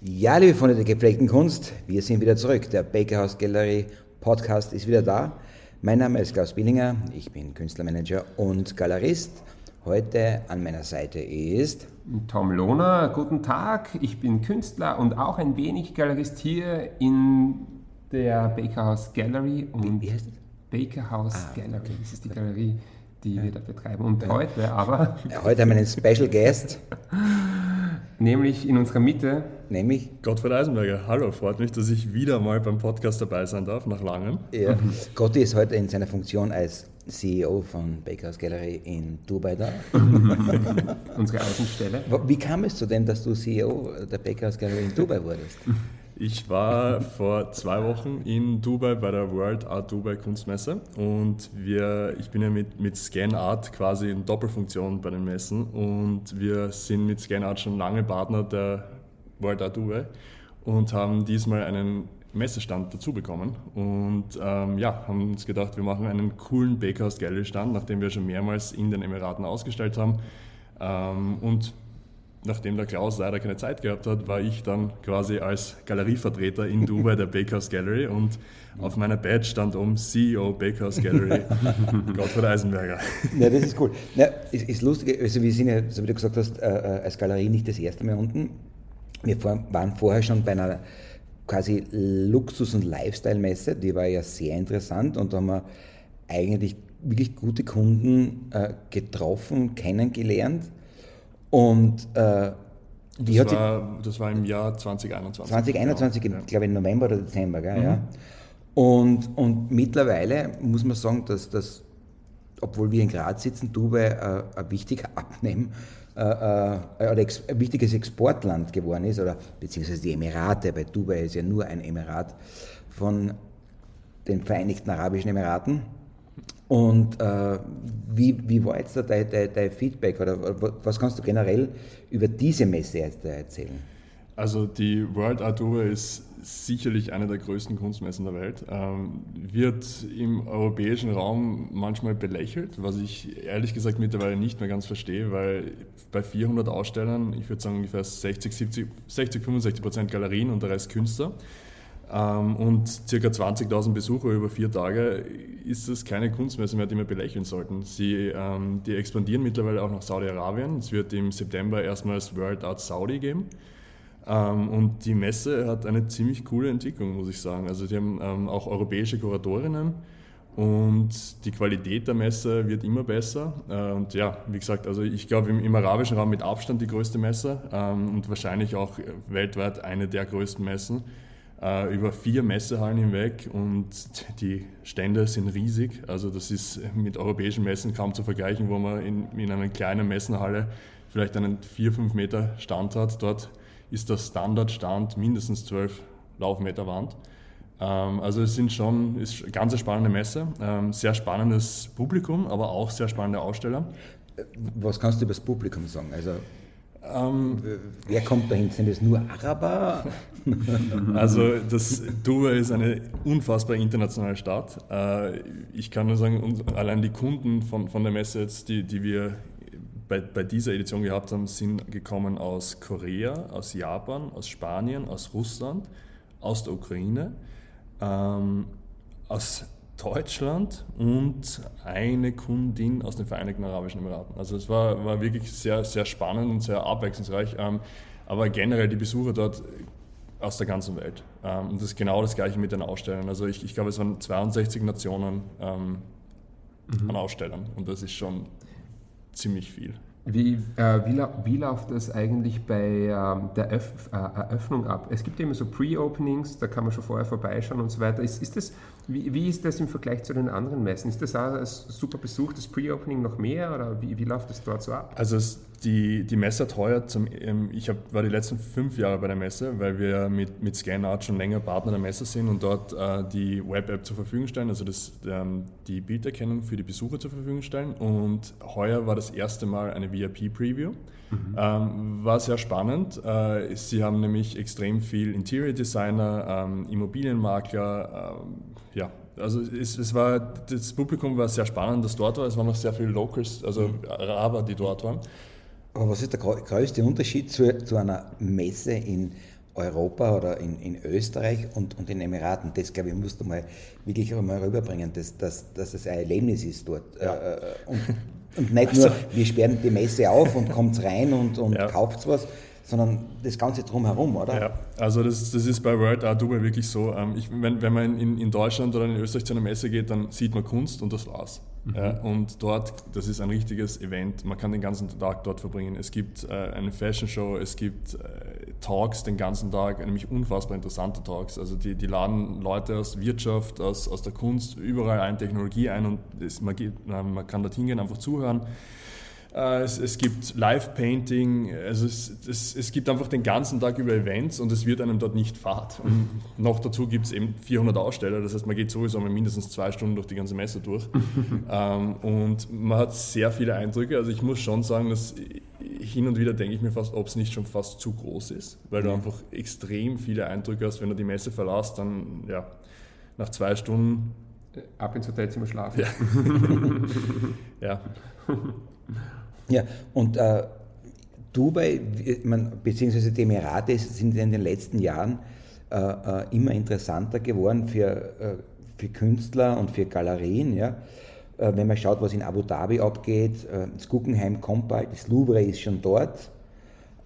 Ja, liebe Freunde der gepflegten Kunst, wir sind wieder zurück. Der Bakerhaus Gallery Podcast ist wieder da. Mein Name ist Klaus Billinger, ich bin Künstlermanager und Galerist. Heute an meiner Seite ist Tom Lohner. Guten Tag, ich bin Künstler und auch ein wenig Galerist hier in der Bakerhaus Gallery. Und wie heißt das? Bakerhaus ah, Gallery, okay. das ist die Galerie, die ja. wir da betreiben. Und ja. heute aber. Heute haben wir einen Special Guest. Nämlich in unserer Mitte. Nämlich? Gottfried Eisenberger. Hallo, freut mich, dass ich wieder mal beim Podcast dabei sein darf, nach langem. Ja. Gotti ist heute in seiner Funktion als CEO von Bakers Gallery in Dubai da. Unsere Außenstelle. Wie kam es zu dem, dass du CEO der Bakers Gallery in Dubai wurdest? Ich war vor zwei Wochen in Dubai bei der World Art Dubai Kunstmesse und wir, ich bin ja mit, mit Scan Art quasi in Doppelfunktion bei den Messen und wir sind mit Scan Art schon lange Partner der World Art Dubai und haben diesmal einen Messestand dazu bekommen und ähm, ja, haben uns gedacht, wir machen einen coolen Bakehouse Gallery Stand, nachdem wir schon mehrmals in den Emiraten ausgestellt haben ähm, und nachdem der Klaus leider keine Zeit gehabt hat, war ich dann quasi als Galerievertreter in Dubai der Bakehouse Gallery und auf meiner Badge stand um CEO Bakehouse Gallery Gottfried Eisenberger. Ja, das ist cool. Ja, ist, ist lustig, also wir sind ja, so wie du gesagt hast, äh, äh, als Galerie nicht das erste Mal unten. Wir waren vorher schon bei einer quasi Luxus- und Lifestyle-Messe, die war ja sehr interessant und da haben wir eigentlich wirklich gute Kunden äh, getroffen, kennengelernt und äh, wie das, hat war, das war im Jahr 2021. 2021, genau. glaube ich, im November oder Dezember, gell, mhm. ja. Und, und mittlerweile muss man sagen, dass das, obwohl wir in Graz sitzen, Dubai äh, ein wichtiger Abnehmen äh, äh, oder ex, ein wichtiges Exportland geworden ist, oder beziehungsweise die Emirate, bei Dubai ist ja nur ein Emirat von den Vereinigten Arabischen Emiraten. Und äh, wie, wie war jetzt da dein, dein, dein, Feedback oder was kannst du generell über diese Messe jetzt erzählen? Also die World Art Tour ist sicherlich eine der größten Kunstmessen der Welt. Ähm, wird im europäischen Raum manchmal belächelt, was ich ehrlich gesagt mittlerweile nicht mehr ganz verstehe, weil bei 400 Ausstellern, ich würde sagen ungefähr 60, 70, 60, 65 Prozent Galerien und der Rest Künstler, und ca. 20.000 Besucher über vier Tage ist es keine Kunstmesse mehr, die wir belächeln sollten. Sie, ähm, die expandieren mittlerweile auch nach Saudi-Arabien. Es wird im September erstmals World Art Saudi geben. Ähm, und die Messe hat eine ziemlich coole Entwicklung, muss ich sagen. Also die haben ähm, auch europäische Kuratorinnen und die Qualität der Messe wird immer besser. Äh, und ja, wie gesagt, also ich glaube im, im, arabischen Raum mit Abstand die größte Messe ähm, und wahrscheinlich auch weltweit eine der größten Messen äh, über vier Messehallen hinweg und die Stände sind riesig. Also das ist mit europäischen Messen kaum zu vergleichen, wo man in, in einer kleinen Messenhalle vielleicht einen 4-5 Meter Stand hat. Dort ist der Standardstand mindestens 12 Laufmeter Wand. Ähm, also es sind schon, ist eine ganz spannende Messe, ähm, sehr spannendes Publikum, aber auch sehr spannende Aussteller. Was kannst du über das Publikum sagen? Also ähm, Wer kommt dahin? Sind es nur Araber? also das Dubai ist eine unfassbar internationale Stadt. Äh, ich kann nur sagen, allein die Kunden von, von der Messe jetzt, die, die wir bei, bei dieser Edition gehabt haben, sind gekommen aus Korea, aus Japan, aus Spanien, aus Russland, aus der Ukraine, ähm, aus Deutschland und eine Kundin aus den Vereinigten Arabischen Emiraten. Also es war, war wirklich sehr, sehr spannend und sehr abwechslungsreich. Ähm, aber generell die Besucher dort aus der ganzen Welt. Ähm, und das ist genau das gleiche mit den Ausstellern. Also ich, ich glaube, es waren 62 Nationen ähm, mhm. an Ausstellern und das ist schon ziemlich viel. Wie, äh, wie, wie, läuft das eigentlich bei ähm, der Öff, äh, Eröffnung ab? Es gibt ja immer so Pre-Openings, da kann man schon vorher vorbeischauen und so weiter. Ist, ist das, wie, wie, ist das im Vergleich zu den anderen Messen? Ist das auch ein super besuchtes Pre-Opening noch mehr oder wie, wie läuft das dort so ab? Also es, die, die Messe hat heuer, zum, ähm, ich hab, war die letzten fünf Jahre bei der Messe, weil wir mit, mit ScanArt schon länger Partner der Messe sind und dort äh, die Web-App zur Verfügung stellen, also das, ähm, die Bilderkennung für die Besucher zur Verfügung stellen. Und heuer war das erste Mal eine VIP-Preview. Mhm. Ähm, war sehr spannend. Äh, sie haben nämlich extrem viel Interior Designer, ähm, Immobilienmakler, ähm, ja, also es, es, war, das Publikum war sehr spannend, das dort war. Es waren noch sehr viele Locals, also mhm. Araber, die dort waren. Aber was ist der größte Unterschied zu, zu einer Messe in Europa oder in, in Österreich und, und in den Emiraten. Das, glaube ich, musst du mal wirklich einmal rüberbringen, dass, dass, dass es ein Erlebnis ist dort. Ja. Äh, äh, und, und nicht nur, also wir sperren die Messe auf und kommt rein und, und ja. kauft was, sondern das Ganze drumherum, oder? Ja, also das, das ist bei World Art Dubai wirklich so. Ähm, ich, wenn, wenn man in, in Deutschland oder in Österreich zu einer Messe geht, dann sieht man Kunst und das war's. Mhm. Ja, und dort, das ist ein richtiges Event. Man kann den ganzen Tag dort verbringen. Es gibt äh, eine Fashion Show, es gibt äh, Talks den ganzen Tag, nämlich unfassbar interessante Talks. Also die, die laden Leute aus Wirtschaft, aus, aus der Kunst, überall ein, Technologie ein und es, man, geht, man kann dorthin gehen, einfach zuhören. Äh, es, es, gibt Live-Painting, also es, es, es, gibt einfach den ganzen Tag über Events und es wird einem dort nicht fad. Und noch dazu gibt es eben 400 Aussteller, das heißt, man geht sowieso mal mindestens zwei Stunden durch die ganze Messe durch. ähm, und man hat sehr viele Eindrücke. Also ich muss schon sagen, dass hin und wieder denke ich mir fast, ob es nicht schon fast zu groß ist, weil du einfach extrem viele Eindrücke hast. Wenn du die Messe verlässt, dann ja, nach zwei Stunden ab ins Hotelzimmer schlafen. Ja. ja. Ja, und äh, Dubai, man, beziehungsweise die Emirate sind in den letzten Jahren äh, äh, immer interessanter geworden für, äh, für Künstler und für Galerien. Ja. Äh, wenn man schaut, was in Abu Dhabi abgeht, äh, das Guggenheim kommt bald, das Louvre ist schon dort.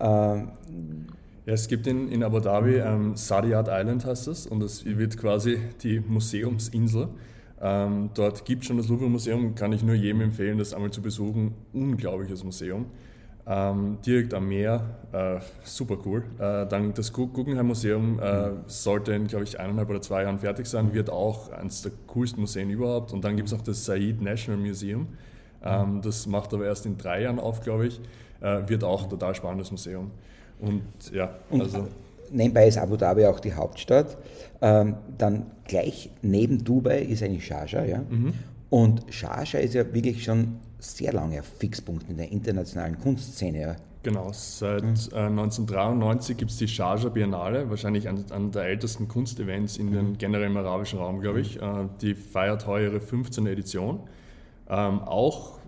Ja, es gibt in, in Abu Dhabi ähm, Sadiat Island heißt es und es wird quasi die Museumsinsel. Ähm, dort gibt es schon das Louvre Museum, kann ich nur jedem empfehlen, das einmal zu besuchen. Unglaubliches Museum. Ähm, direkt am Meer, äh, super cool. Äh, dann das Guggenheim Museum äh, sollte in, glaube ich, eineinhalb oder zwei Jahren fertig sein, wird auch eines der coolsten Museen überhaupt. Und dann gibt es noch das Said National Museum. Ähm, das macht aber erst in drei Jahren auf, glaube ich. Äh, wird auch ein total spannendes Museum. Und ja, Und also. Nebenbei ist Abu Dhabi auch die Hauptstadt. Ähm, dann gleich neben Dubai ist eigentlich Sharjah. Ja? Mhm. Und Sharjah ist ja wirklich schon sehr lange ein Fixpunkt in der internationalen Kunstszene. Ja? Genau, seit mhm. äh, 1993 gibt es die Sharjah Biennale, wahrscheinlich einer der ältesten Kunstevents in den mhm. generell im arabischen Raum, glaube ich. Mhm. Äh, die feiert heuer ihre 15. Edition. Ähm, auch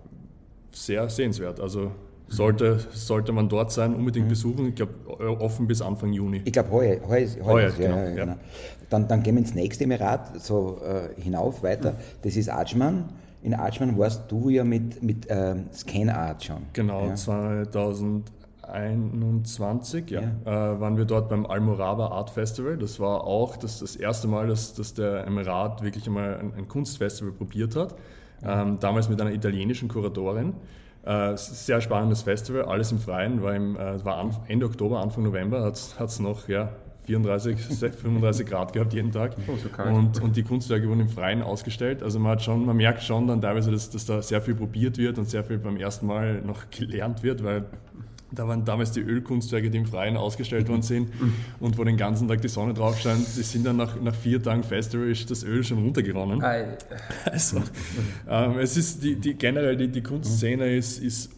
sehr sehenswert. Also sollte, sollte man dort sein, unbedingt mhm. besuchen. Ich glaube, offen bis Anfang Juni. Ich glaube, heuer, heuer, heuer, heuer ist, genau, ja, ja, genau. Dann, dann gehen wir ins nächste Emirat, so äh, hinauf weiter. Mhm. Das ist Ajman. In Ajman warst du ja mit, mit ähm, Scan Art schon. Genau, ja. 2021 ja, ja. Äh, waren wir dort beim Almoraba Art Festival. Das war auch das, das erste Mal, dass, dass der Emirat wirklich einmal ein, ein Kunstfestival probiert hat. Ähm, damals mit einer italienischen Kuratorin. Äh, sehr spannendes Festival, alles im Freien, war, im, äh, war Ende Oktober, Anfang November, hat es noch ja, 34, 35 Grad gehabt jeden Tag. Oh, so und, und die Kunstwerke wurden im Freien ausgestellt. Also man, hat schon, man merkt schon dann teilweise, dass, dass da sehr viel probiert wird und sehr viel beim ersten Mal noch gelernt wird, weil da waren damals die Ölkunstwerke, die im Freien ausgestellt worden sind und wo den ganzen Tag die Sonne drauf scheint. Die sind dann nach, nach vier Tagen Festival ist das Öl schon runtergeronnen. Also, ähm, es ist die, die generell die, die Kunstszene ist, ist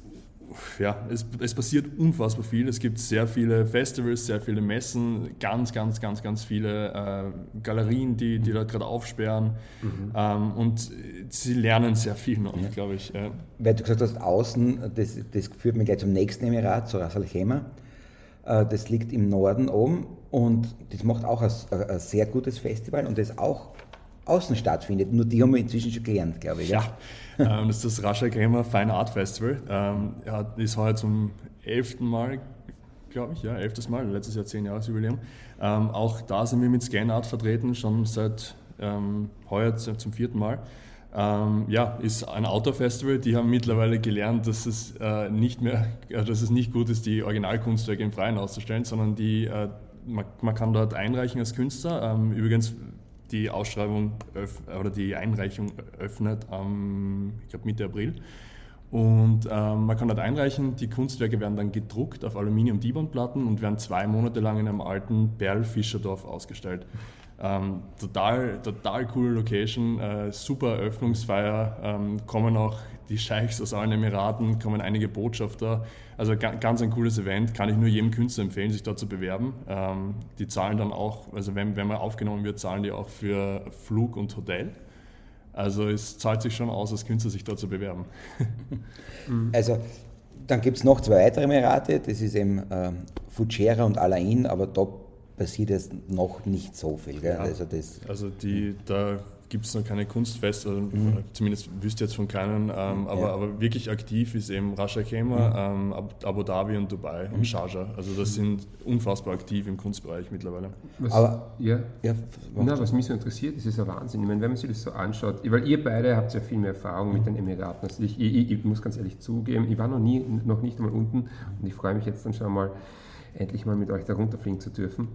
ja, es, es passiert unfassbar viel. Es gibt sehr viele Festivals, sehr viele Messen, ganz, ganz, ganz, ganz viele äh, Galerien, die, die dort gerade aufsperren. Mhm. Ähm, und sie lernen sehr viel noch, ja. glaube ich. Ja. Weil du gesagt hast, außen, das, das führt mich gleich zum nächsten Emirat, zu Ras Al Khaimah. Äh, das liegt im Norden oben und das macht auch ein, ein sehr gutes Festival und das auch außen stattfindet. Nur die haben wir inzwischen schon gelernt, glaube ich. Ja, ja. ähm, das ist das Rascha Gamer Fine Art Festival. Ähm, ja, ist heuer zum elften Mal, glaube ich, ja, elftes Mal, letztes Jahr zehn Jahresjubiläum. Ähm, auch da sind wir mit Scan Art vertreten, schon seit heuer zum vierten Mal. Ähm, ja, ist ein Outdoor-Festival. Die haben mittlerweile gelernt, dass es äh, nicht mehr, äh, dass es nicht gut ist, die Originalkunstwerke im Freien auszustellen, sondern die, äh, man, man, kann dort einreichen als Künstler. Ähm, übrigens die Ausschreibung oder die Einreichung öffnet am, ich glaube, Mitte April. Und ähm, man kann dort einreichen, die Kunstwerke werden dann gedruckt auf Aluminium-Dibond-Platten und werden zwei Monate lang in einem alten Berl-Fischerdorf ausgestellt. Ähm, total, total coole Location, äh, super Eröffnungsfeier, ähm, kommen auch die Scheichs aus allen Emiraten, kommen einige Botschafter. Also ganz ein cooles Event, kann ich nur jedem Künstler empfehlen, sich dort zu bewerben. Ähm, die zahlen dann auch, also wenn, wenn man aufgenommen wird, zahlen die auch für Flug und Hotel. Also es zahlt sich schon aus, als Künstler sich dort zu bewerben. Also dann gibt es noch zwei weitere Emirate, das ist eben äh, Fujairah und Alain, aber da passiert jetzt noch nicht so viel. Ja, also, das, also die, da gibt es noch keine Kunstfeste, oder Mhm. zumindest wüsste ich jetzt von keinen, ähm, aber, Ja. aber wirklich aktiv ist eben Rasha Khema, ähm, Ab- Abu Dhabi und Dubai Mhm. und Sharjah. Also das sind unfassbar aktiv im Kunstbereich mittlerweile. Was, Aber- ja. ja, Na, was mich so interessiert, das ist ja Wahnsinn. Ich meine, wenn man sich das so anschaut, weil ihr beide habt ja viel mehr Erfahrung mit den Emiraten als ich. Ich, ich, ich muss ganz ehrlich zugeben, ich war noch nie, noch nicht einmal unten und ich freue mich jetzt dann schon mal, endlich mal mit euch da runterfliegen zu dürfen.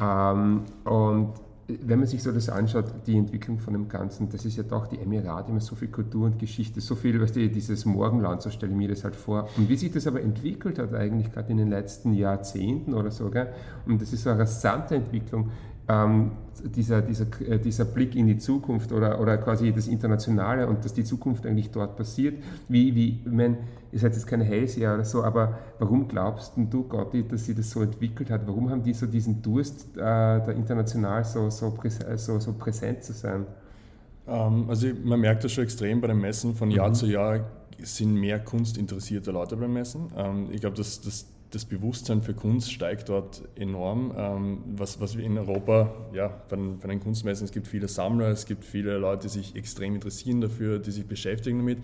Ähm, und wenn man sich so das anschaut, die Entwicklung von dem Ganzen, das ist ja doch die Emirate, immer so viel Kultur und Geschichte, so viel, weißt du, dieses Morgenland, so stelle ich mir das halt vor. Und wie sich das aber entwickelt hat eigentlich gerade in den letzten Jahrzehnten oder so, gell? und das ist so eine rasante Entwicklung, ähm, dieser, dieser, äh, dieser Blick in die Zukunft oder, oder quasi das Internationale und dass die Zukunft eigentlich dort passiert. Wie, wie, ich meine, ihr seid jetzt keine Hellseher oder so, aber warum glaubst du, Gotti, dass sie das so entwickelt hat? Warum haben die so diesen Durst, äh, da international so, so, präs so, so präsent zu sein? Ähm, also man merkt das schon extrem bei den Messen. Von Jahr zu Jahr sind mehr kunstinteressierte Leute beim Messen. Ähm, ich glaube, dass das, das Bewusstsein für Kunst steigt dort enorm. Ähm, was, was wir in Europa, ja, bei den, bei den Kunstmessen, es gibt viele Sammler, es gibt viele Leute, die sich extrem interessieren dafür, die sich beschäftigen damit.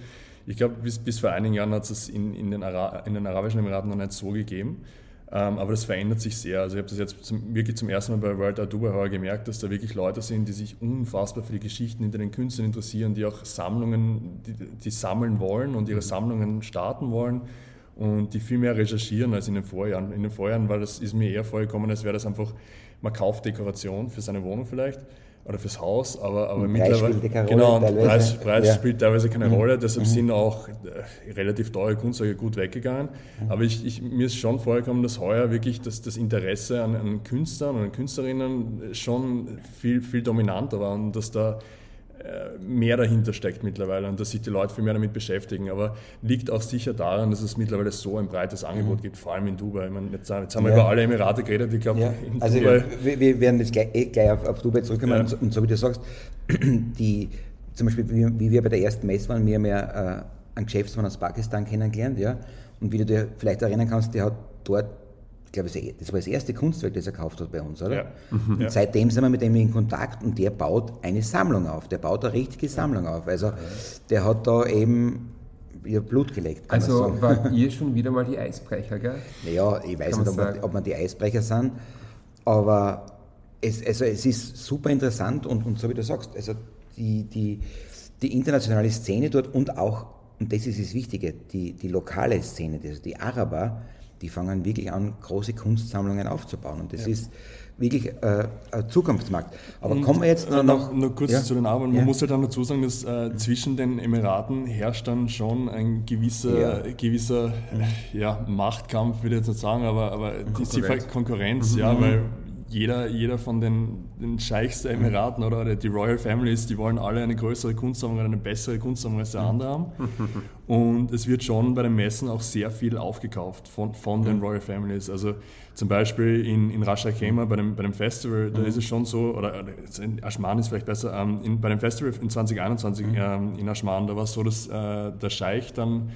Ich glaube, bis, bis vor einigen Jahren hat es das in, in, den Ara in den Arabischen Emiraten noch nicht so gegeben. Ähm, aber das verändert sich sehr. Also ich habe das jetzt zum, wirklich zum ersten Mal bei World Art Dubai heuer gemerkt, dass da wirklich Leute sind, die sich unfassbar für die Geschichten hinter den Künstlern interessieren, die auch Sammlungen, die, die sammeln wollen und ihre Sammlungen starten wollen und die viel mehr recherchieren als in den Vorjahren. In den Vorjahren war das, ist mir eher vorgekommen, als wäre das einfach, man kauft Dekoration für seine Wohnung vielleicht oder fürs Haus, aber, aber mittlerweile. spielt keine genau, Rolle und teilweise. Preis, Preis Ja. spielt teilweise keine Rolle, deshalb sind auch äh, relativ teure Kunstwerke gut weggegangen. Aber ich, ich, mir ist schon vorgekommen, dass heuer wirklich das, das Interesse an, an Künstlern und an Künstlerinnen schon viel, viel dominanter war und dass da mehr dahinter steckt mittlerweile und dass sich die Leute viel mehr damit beschäftigen. Aber liegt auch sicher daran, dass es mittlerweile so ein breites Angebot gibt, vor allem in Dubai. Meine, jetzt, jetzt haben wir Ja. über alle Emirate geredet. Ich glaube, Ja, in also Dubai. wir, wir werden jetzt gleich, eh gleich auf, auf Dubai zurückkommen Ja. und, so, und so wie du sagst, die, zum Beispiel wie, wie wir bei der ersten Messe waren, wir haben ja äh, einen Geschäftsmann aus Pakistan kennengelernt, ja, und wie du dir vielleicht erinnern kannst, der hat dort, ich glaube, das war das erste Kunstwerk, das er gekauft hat bei uns, oder? Ja. Und Ja. seitdem sind wir mit ihm in Kontakt und der baut eine Sammlung auf, der baut eine richtige Sammlung auf, also der hat da eben ihr Blut man Also wart ihr schon wieder mal die Eisbrecher, gell? Naja, ich weiß nicht, ob man, ob man die Eisbrecher sind, aber es, also es ist super interessant und, und so wie du sagst, also die, die, die internationale Szene dort und auch, und das ist das Wichtige, die, die lokale Szene, also die Araber, die fangen wirklich an, große Kunstsammlungen aufzubauen und das ist wirklich äh, ein Zukunftsmarkt. Aber Und, kommen wir jetzt äh, noch, noch, nur kurz ja? zu den Arabern. Man Ja. muss halt dann dazu sagen, dass äh, zwischen den Emiraten herrscht dann schon ein gewisser, Ja. gewisser ja, Machtkampf, würde ich jetzt nicht sagen, aber, aber die die Konkurrenz. Konkurrenz, ja, weil jeder, jeder von den, den Scheichs der Emiraten oder, die Royal Families, die wollen alle eine größere Kunstsammlung oder eine bessere Kunstsammlung als der andere haben. Und es wird schon bei den Messen auch sehr viel aufgekauft von, von den Royal Families. Also zum Beispiel in, in Ras Al Khaimah bei dem, bei dem Festival, da ist es schon so, oder, in Ashman ist vielleicht besser, ähm, in, bei dem Festival in 2021 ähm, in Ashman, da war es so, dass äh, der Scheich dann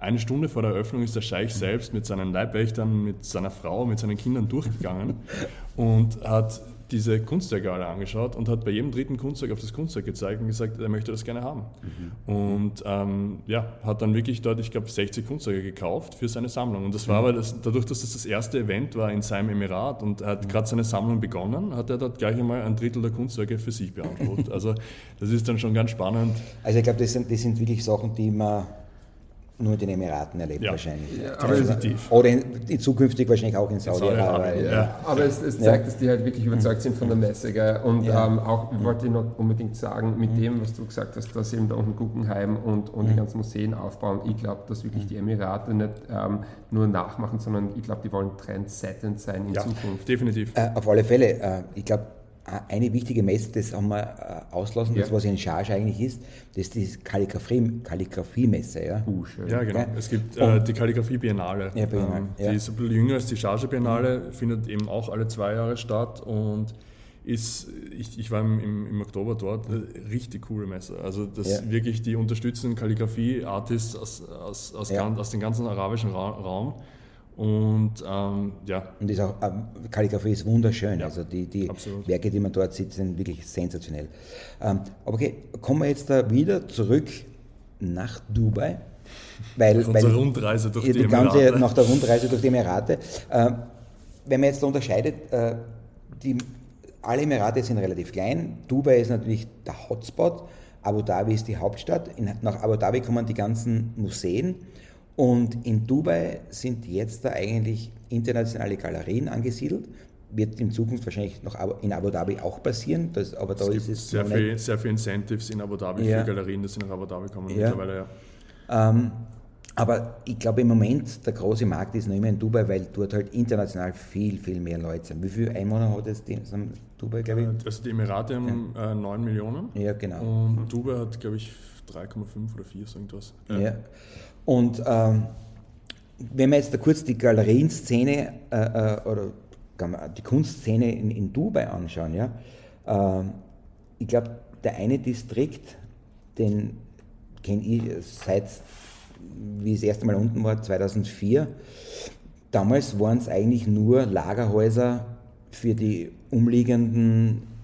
eine Stunde vor der Eröffnung ist der Scheich selbst mit seinen Leibwächtern, mit seiner Frau, mit seinen Kindern durchgegangen und hat diese Kunstwerke alle angeschaut und hat bei jedem dritten Kunstwerk auf das Kunstwerk gezeigt und gesagt, er möchte das gerne haben. Und ähm, ja, hat dann wirklich dort, ich glaube, 60 Kunstwerke gekauft für seine Sammlung. Und das war aber das, dadurch, dass das das erste Event war in seinem Emirat und er hat gerade seine Sammlung begonnen, hat er dort gleich einmal ein Drittel der Kunstwerke für sich beansprucht. Also das ist dann schon ganz spannend. Also ich glaube, das sind, das sind wirklich Sachen, die man nur in den Emiraten erlebt Ja. wahrscheinlich. Ja, aber definitiv. Oder in, in zukünftig wahrscheinlich auch in Saudi-Arabien, ja. Ja, aber es, es zeigt, dass die halt wirklich überzeugt sind von der Messe. Gell? Und Ja. ähm, auch ich wollte ich noch unbedingt sagen, mit dem, was du gesagt hast, dass eben da unten Guggenheim und, und die ganzen Museen aufbauen, ich glaube, dass wirklich die Emirate nicht ähm, nur nachmachen, sondern ich glaube, die wollen trendsettend sein in Ja, Zukunft. definitiv. Äh, auf alle Fälle, äh, ich glaube, eine wichtige Messe, das haben wir äh, auslassen, das Ja. was in Charge eigentlich ist, das ist die Kalligrafie- Kalligrafie-Messe. Ja? Uh. Ja, genau. Gell? Es gibt äh, die Kalligrafie Biennale. Ja, Biennale, Ähm, ja. Die ist ein bisschen jünger als die Charge Biennale, findet eben auch alle zwei Jahre statt und ist, ich, ich war im, im, Oktober dort, äh, richtig coole Messe. Also das Ja. wirklich, die unterstützen Kalligrafie-Artists aus, aus, aus, Ja. aus dem ganzen arabischen Ra Raum Und ähm, ja. Und ist auch, ähm, Kalligrafie ist wunderschön. Ja, also die, die absolut. Werke, die man dort sieht, sind wirklich sensationell. Ähm, aber okay, kommen wir jetzt da wieder zurück nach Dubai. Weil, Auf weil Rundreise durch die, die ganze, Emirate. nach der Rundreise durch die Emirate. Äh, wenn man jetzt unterscheidet, äh, die, alle Emirate sind relativ klein. Dubai ist natürlich der Hotspot. Abu Dhabi ist die Hauptstadt. In, nach Abu Dhabi kommen die ganzen Museen. Und in Dubai sind jetzt da eigentlich internationale Galerien angesiedelt. Wird in Zukunft wahrscheinlich noch in Abu Dhabi auch passieren. Das, aber da es ist gibt es sehr viel, sehr viel Incentives in Abu Dhabi Ja. für Galerien, dass sie nach Abu Dhabi kommen Ja. mittlerweile, ja. Ähm, aber ich glaube im Moment der große Markt ist noch immer in Dubai, weil dort halt international viel, viel mehr Leute sind. Wie viele Einwohner hat es die, Dubai, glaube ich? Also die Emirate haben äh, 9 Millionen Ja, genau. und Dubai hat, glaube ich, 3,5 oder 4, so irgendwas. Ja. Und ähm, wenn wir jetzt da kurz die Galerienszene äh, äh, oder man die Kunstszene in, in Dubai anschauen, ja, ähm, ich glaube, der eine Distrikt, den kenne ich seit, wie ich das erste Mal unten war, 2004. Damals waren es eigentlich nur Lagerhäuser für die umliegenden äh,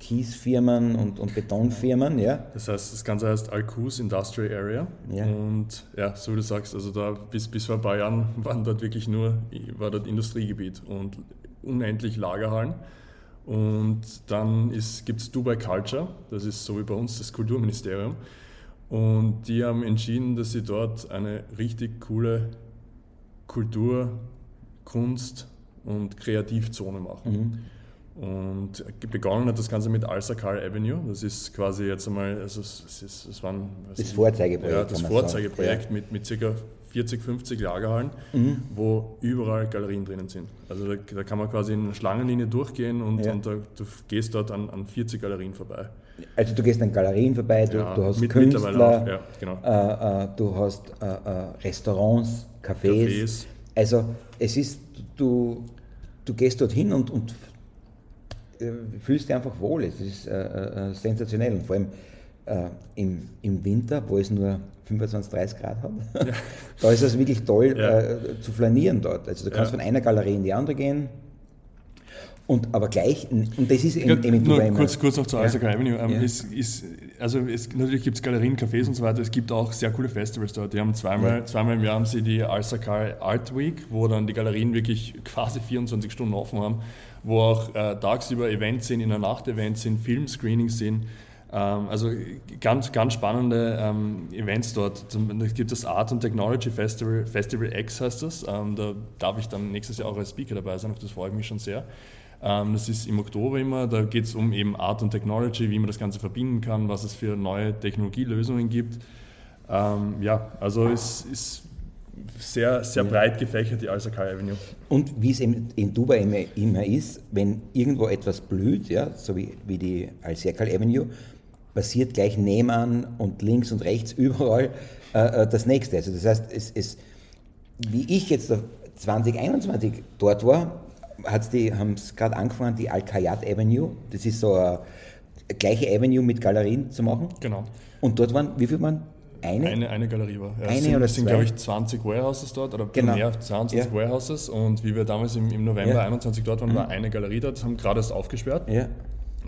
Kiesfirmen und, und Betonfirmen, ja. Das heißt, das Ganze heißt Al-Qus Industrial Area. Ja. Und ja, so wie du sagst, also da bis, bis vor ein paar Jahren waren dort wirklich nur, war dort Industriegebiet und unendlich Lagerhallen. Und dann gibt es Dubai Culture, das ist so wie bei uns das Kulturministerium. Und die haben entschieden, dass sie dort eine richtig coole Kultur, Kunst und Kreativzone machen. Und begonnen hat das Ganze mit Al-Sakal Avenue. Das ist quasi jetzt einmal, also es, es, ist, es waren Das Vorzeigeprojekt, Ja, das Vorzeigeprojekt sagen. mit, mit ca. 40, 50 Lagerhallen, Mhm. wo überall Galerien drinnen sind. Also da, da kann man quasi in einer Schlangenlinie durchgehen und, Ja. und da, du gehst dort an, an 40 Galerien vorbei. Also du gehst an Galerien vorbei, du, Ja, du hast mit- Künstler, mittlerweile auch, ja, genau. äh, äh, du hast äh, äh, Restaurants, Cafés. Cafés. Also es ist, du, du gehst dorthin und, und fühlst dich einfach wohl. Es ist äh, äh, sensationell und vor allem äh, im, im Winter, wo es nur 25, 30 Grad hat, da ist es wirklich toll Ja. äh, zu flanieren dort. Also du kannst Ja. von einer Galerie in die andere gehen. Und aber gleich, und das ist Ja, eben, nur kurz, kurz noch zur Ja. Al-Sakal Avenue. Ähm, Ja. es ist, also es, natürlich gibt es Galerien, Cafés und so weiter. Es gibt auch sehr coole Festivals dort. Die haben zweimal, Ja. zweimal im Jahr haben sie die Al-Sakal Art Week, wo dann die Galerien wirklich quasi 24 Stunden offen haben, wo auch äh, tagsüber Events sind, in der Nacht Events sind, Filmscreenings sind. Ähm, also ganz, ganz spannende ähm, Events dort. Es gibt das Art and Technology Festival, Festival X heißt das. Ähm, da darf ich dann nächstes Jahr auch als Speaker dabei sein, auf das freue ich mich schon sehr. Ähm, das ist im Oktober immer, da geht es um eben Art und Technology, wie man das Ganze verbinden kann, was es für neue Technologielösungen gibt. Ähm, ja, also es ist sehr, sehr breit gefächert, die Al-Sakal Avenue. Und wie es in Dubai immer, immer ist, wenn irgendwo etwas blüht, ja, so wie, wie die Al-Serkal Avenue, passiert gleich nebenan und links und rechts überall äh, äh, das nächste. Also das heißt, es, es, wie ich jetzt 2021 dort war, hat's die, haben es gerade angefangen, die Al-Kayat Avenue, das ist so eine gleiche Avenue mit Galerien zu machen. Genau. Und dort waren, wie viel waren? Eine? Eine, eine Galerie war. Ja, Eine es sind, oder sind glaube ich, 20 Warehouses dort oder Genau. mehr, 22 Ja. Warehouses. Und wie wir damals im, im November Ja. 21 dort waren, war eine Galerie dort, das haben gerade erst aufgesperrt. Ja.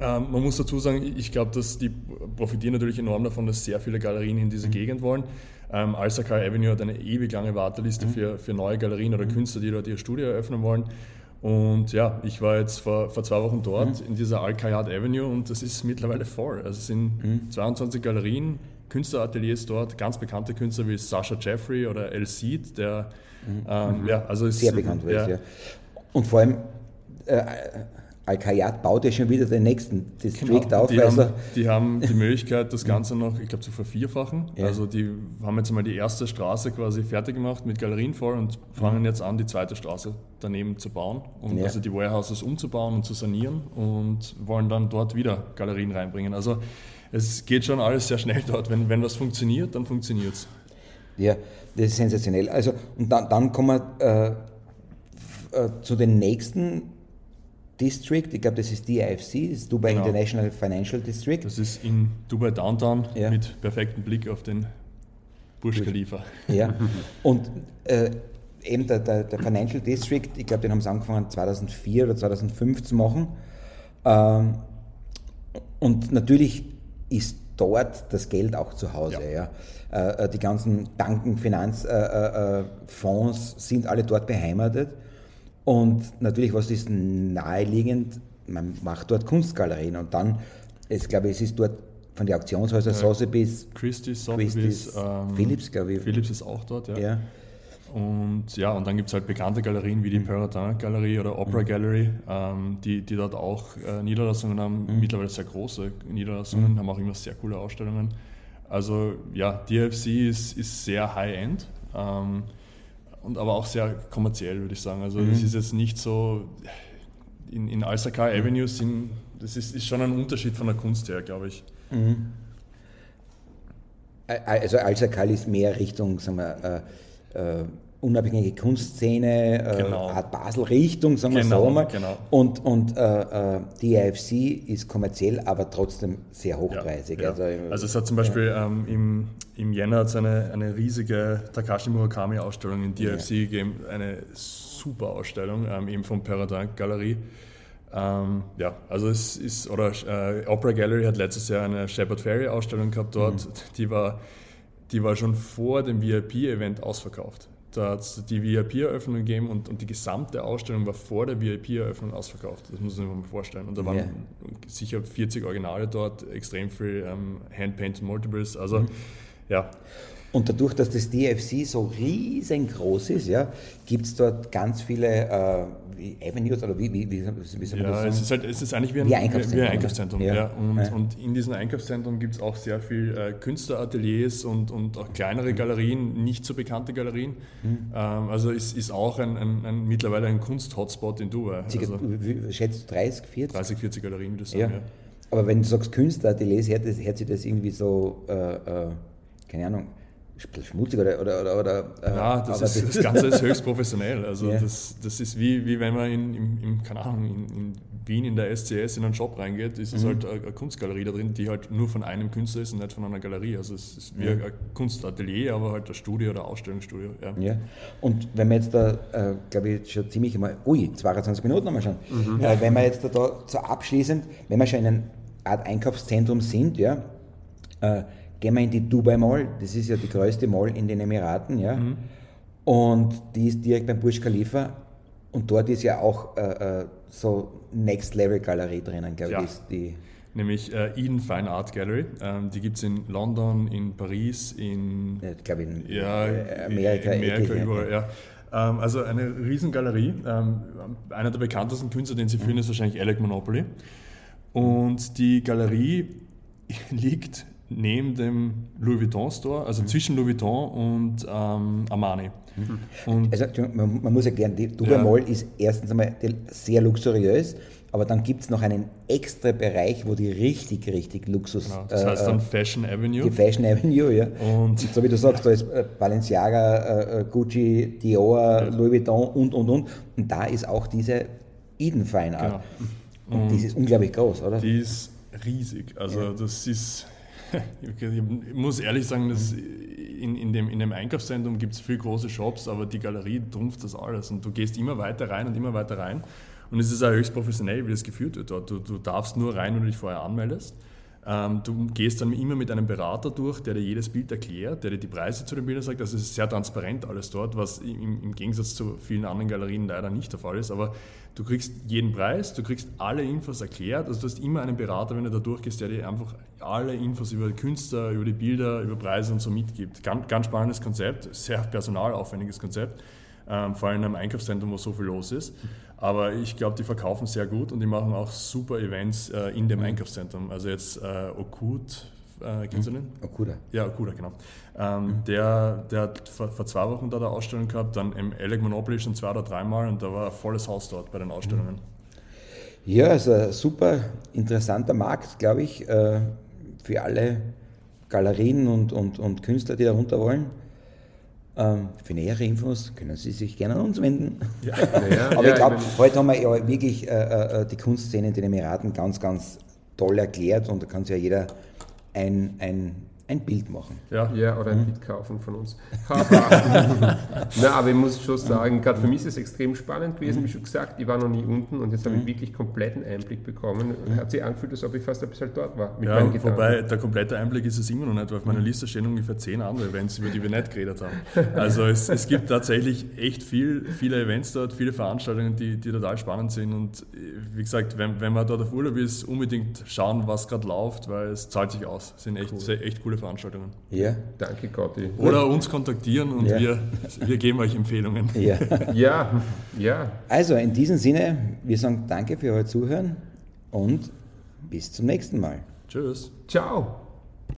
Ähm, man muss dazu sagen, ich glaube, dass die profitieren natürlich enorm davon, dass sehr viele Galerien in diese Gegend wollen. Ähm, Al-Sakal Avenue hat eine ewig lange Warteliste für, für neue Galerien oder Künstler, die dort ihr Studio eröffnen wollen. Und ja, ich war jetzt vor, vor zwei Wochen dort in dieser Al-Kayat Avenue und das ist mittlerweile voll. Also es sind 22 Galerien, Künstlerateliers dort, ganz bekannte Künstler wie Sasha Jeffrey oder El Cid, der ähm, ja, also es sehr bekannt war es, ja. Und vor allem, äh, Al-Kayat baut ja schon wieder den nächsten District Genau, auf. die, also, haben, die haben die Möglichkeit, das Ganze noch, ich glaube, zu vervierfachen. Ja. Also die haben jetzt mal die erste Straße quasi fertig gemacht mit Galerien voll und fangen jetzt an, die zweite Straße daneben zu bauen und Ja. also die Warehouses umzubauen und zu sanieren und wollen dann dort wieder Galerien reinbringen. Also es geht schon alles sehr schnell dort. Wenn, wenn was funktioniert, dann funktioniert es. Ja, das ist sensationell. Also, und dann, dann kommen wir äh, äh, zu den nächsten District. Ich glaube, das ist DIFC, das ist Dubai Genau. International Financial District. Das ist in Dubai Downtown Ja. mit perfektem Blick auf den Burj Khalifa. Ja. Und äh, eben der, der, der Financial District, ich glaube, den haben sie angefangen 2004 oder 2005 zu machen. Ähm, und natürlich ist dort das Geld auch zu Hause. Ja. ja. Äh, die ganzen Banken, Finanzfonds sind alle dort beheimatet. Und natürlich, was ist naheliegend? Man macht dort Kunstgalerien und dann, ich glaube, es ist dort von den Auktionshäusern ja, Sotheby's, Christie's, Sotheby's, ähm, Philips, glaube ich. Philips ist auch dort, ja. ja. Und ja, und dann gibt es halt bekannte Galerien wie die Perrotin Galerie oder Opera mhm. Gallery, ähm, die, die dort auch äh, Niederlassungen haben, mhm. mittlerweile sehr große Niederlassungen, mhm. haben auch immer sehr coole Ausstellungen. Also ja, DFC ist, ist sehr high-end ähm, und aber auch sehr kommerziell, würde ich sagen. Also das mhm. ist jetzt nicht so, in, in Alsaka. Avenue sind, das ist, ist schon ein Unterschied von der Kunst her, glaube ich. Mhm. Also Alsaka ist mehr Richtung, sagen wir, äh, äh, unabhängige Kunstszene, äh, genau. Art Basel-Richtung, sagen wir genau, so mal. Genau. Und, und äh, äh die IFC ist kommerziell, aber trotzdem sehr hochpreisig. Ja, ja. Also, also, es hat zum Beispiel ja. ähm, im, im Jänner eine, eine riesige Takashi Murakami-Ausstellung in DFC gegeben, eine super Ausstellung, ähm, eben von Peradin Galerie. Ähm, ja, also es ist, oder äh, Opera Gallery hat letztes Jahr eine Shepard Ferry Ausstellung gehabt dort, mhm. die war die war schon vor dem VIP-Event ausverkauft. Da hat es die VIP-Eröffnung gegeben und, und die gesamte Ausstellung war vor der VIP-Eröffnung ausverkauft. Das muss man sich mal vorstellen. Und da waren ja. sicher 40 Originale dort, extrem viel ähm, Hand-Painted Multiples. Also, mhm. Ja. Und dadurch, dass das DFC so riesengroß ist, ja, gibt es dort ganz viele äh, Avenues oder wie, wie, wie, wie soll man ja, das sagen? Es ist, halt, es ist eigentlich wie ein, wie Einkaufszentrum. Wie ein Einkaufszentrum ja. ja. Und, ja. und, in diesem Einkaufszentrum gibt es auch sehr viel äh, Künstlerateliers und, und auch kleinere. Galerien, nicht so bekannte Galerien. Mhm. Ähm, also es ist auch ein, ein, ein mittlerweile ein Kunst-Hotspot in Dubai. Also, wie, schätzt du 30, 40? 30, 40 Galerien, würde ich sagen, ja. Aber wenn du sagst Künstlerateliers, hört, hört sich das irgendwie so, äh, äh, keine Ahnung, schmutzig oder. oder, oder, oder äh, ja, das, ist, das Ganze ist höchst professionell. Also yeah. das, das ist wie, wie wenn man in, in, in keine Ahnung, in, in, Wien in der SCS in einen Shop reingeht, ist es mhm. halt eine, Kunstgalerie da drin, die halt nur von einem Künstler ist und nicht von einer Galerie. Also es ist wie ja. ein Kunstatelier, aber halt ein Studio oder Ausstellungsstudio. Ja. ja. Und wenn wir jetzt da, äh, glaube ich, schon ziemlich einmal, ui, 22 Minuten haben wir schon, mhm. äh, wenn wir jetzt da, da so abschließend, wenn wir schon in einer Art Einkaufszentrum sind, ja, äh, gehen wir in die Dubai Mall, das ist ja die größte Mall in den Emiraten, ja. Mhm. Und die ist direkt beim Burj Khalifa und dort ist ja auch äh, äh so Next Level Galerie drinnen, glaube ja. ich. Die Nämlich äh, Eden Fine Art Gallery. Ähm, die gibt es in London, in Paris, in, ja, glaube in ja, Amerika, Amerika überall. Ja. Ähm, also eine Riesengalerie. Ähm, einer der bekanntesten Künstler, den Sie führen, mhm. ist wahrscheinlich Alec Monopoly. Und die Galerie liegt neben dem Louis Vuitton Store, also mhm. zwischen Louis Vuitton und ähm, Armani. Mhm. Und also man, man, muss erklären, die Dubai ja. Mall ist erstens einmal sehr luxuriös, aber dann gibt es noch einen extra Bereich, wo die richtig, richtig Luxus. Genau, das heißt dann äh, Fashion Avenue. Die Fashion Avenue, ja. Und, und so wie du sagst, da ist äh, Balenciaga, äh, Gucci, Dior, ja. Louis Vuitton und und und. Und da ist auch diese Eden Fine Art. Genau. Und, und die ist unglaublich groß, oder? Die ist riesig. Also ja. das ist ich muss ehrlich sagen, dass in, in, dem, in dem Einkaufszentrum gibt es viele große Shops, aber die Galerie trumpft das alles. Und du gehst immer weiter rein und immer weiter rein. Und es ist auch höchst professionell, wie das geführt wird. Du, du darfst nur rein, wenn du dich vorher anmeldest. Ähm, du gehst dann immer mit einem Berater durch, der dir jedes Bild erklärt, der dir die Preise zu den Bildern sagt. Es ist sehr transparent alles dort, was im, im Gegensatz zu vielen anderen Galerien leider nicht der Fall ist. Aber du kriegst jeden Preis, du kriegst alle Infos erklärt. Also du hast immer einen Berater, wenn du da durchgehst, der dir einfach alle Infos über die Künstler, über die Bilder, über Preise und so mitgibt. Ganz, ganz spannendes Konzept, sehr personalaufwendiges Konzept. Ähm, vor allem in einem Einkaufszentrum, wo so viel los ist. Aber ich glaube, die verkaufen sehr gut und die machen auch super Events äh, in dem mhm. Einkaufszentrum. Also jetzt äh, Okut, äh, kennst du mhm. den? Okuda. Ja, Okuda, genau. Ähm, mhm. der, der hat vor, vor, zwei Wochen da eine Ausstellung gehabt, dann im Alec Monopoly schon zwei oder dreimal und da war ein volles Haus dort bei den Ausstellungen. Ja, also ein super interessanter Markt, glaube ich, äh, für alle Galerien und, und, und Künstler, die darunter wollen. Ähm, für nähere Infos können Sie sich gerne an uns wenden. Ja, ja, Aber ja, ich glaube, heute haben wir ja wirklich äh, äh, die Kunstszene in den Emiraten ganz, ganz toll erklärt und da kann sich ja jeder ein, ein, ein Bild machen. Ja, ja oder ein Bild kaufen von uns. Na, aber ich muss schon sagen, gerade für mich ist es extrem spannend gewesen, wie schon gesagt, ich war noch nie unten und jetzt habe ich wirklich kompletten Einblick bekommen. Hat sich angefühlt, als ob ich fast ein bisschen dort war. Mit ja, wobei der komplette Einblick ist es immer noch nicht, weil auf meiner Liste stehen ungefähr zehn andere Events, über die wir nicht geredet haben. Also es, es gibt tatsächlich echt viel, viele Events dort, viele Veranstaltungen, die, die total spannend sind und wie gesagt, wenn, wenn man dort auf Urlaub ist, unbedingt schauen, was gerade läuft, weil es zahlt sich aus. Es sind echt, cool. echt coole Veranstaltungen. Ja. Danke, Gotti. Oder uns kontaktieren und ja. wir, wir geben euch Empfehlungen. Ja. ja, ja. Also in diesem Sinne, wir sagen danke für euer Zuhören und bis zum nächsten Mal. Tschüss. Ciao.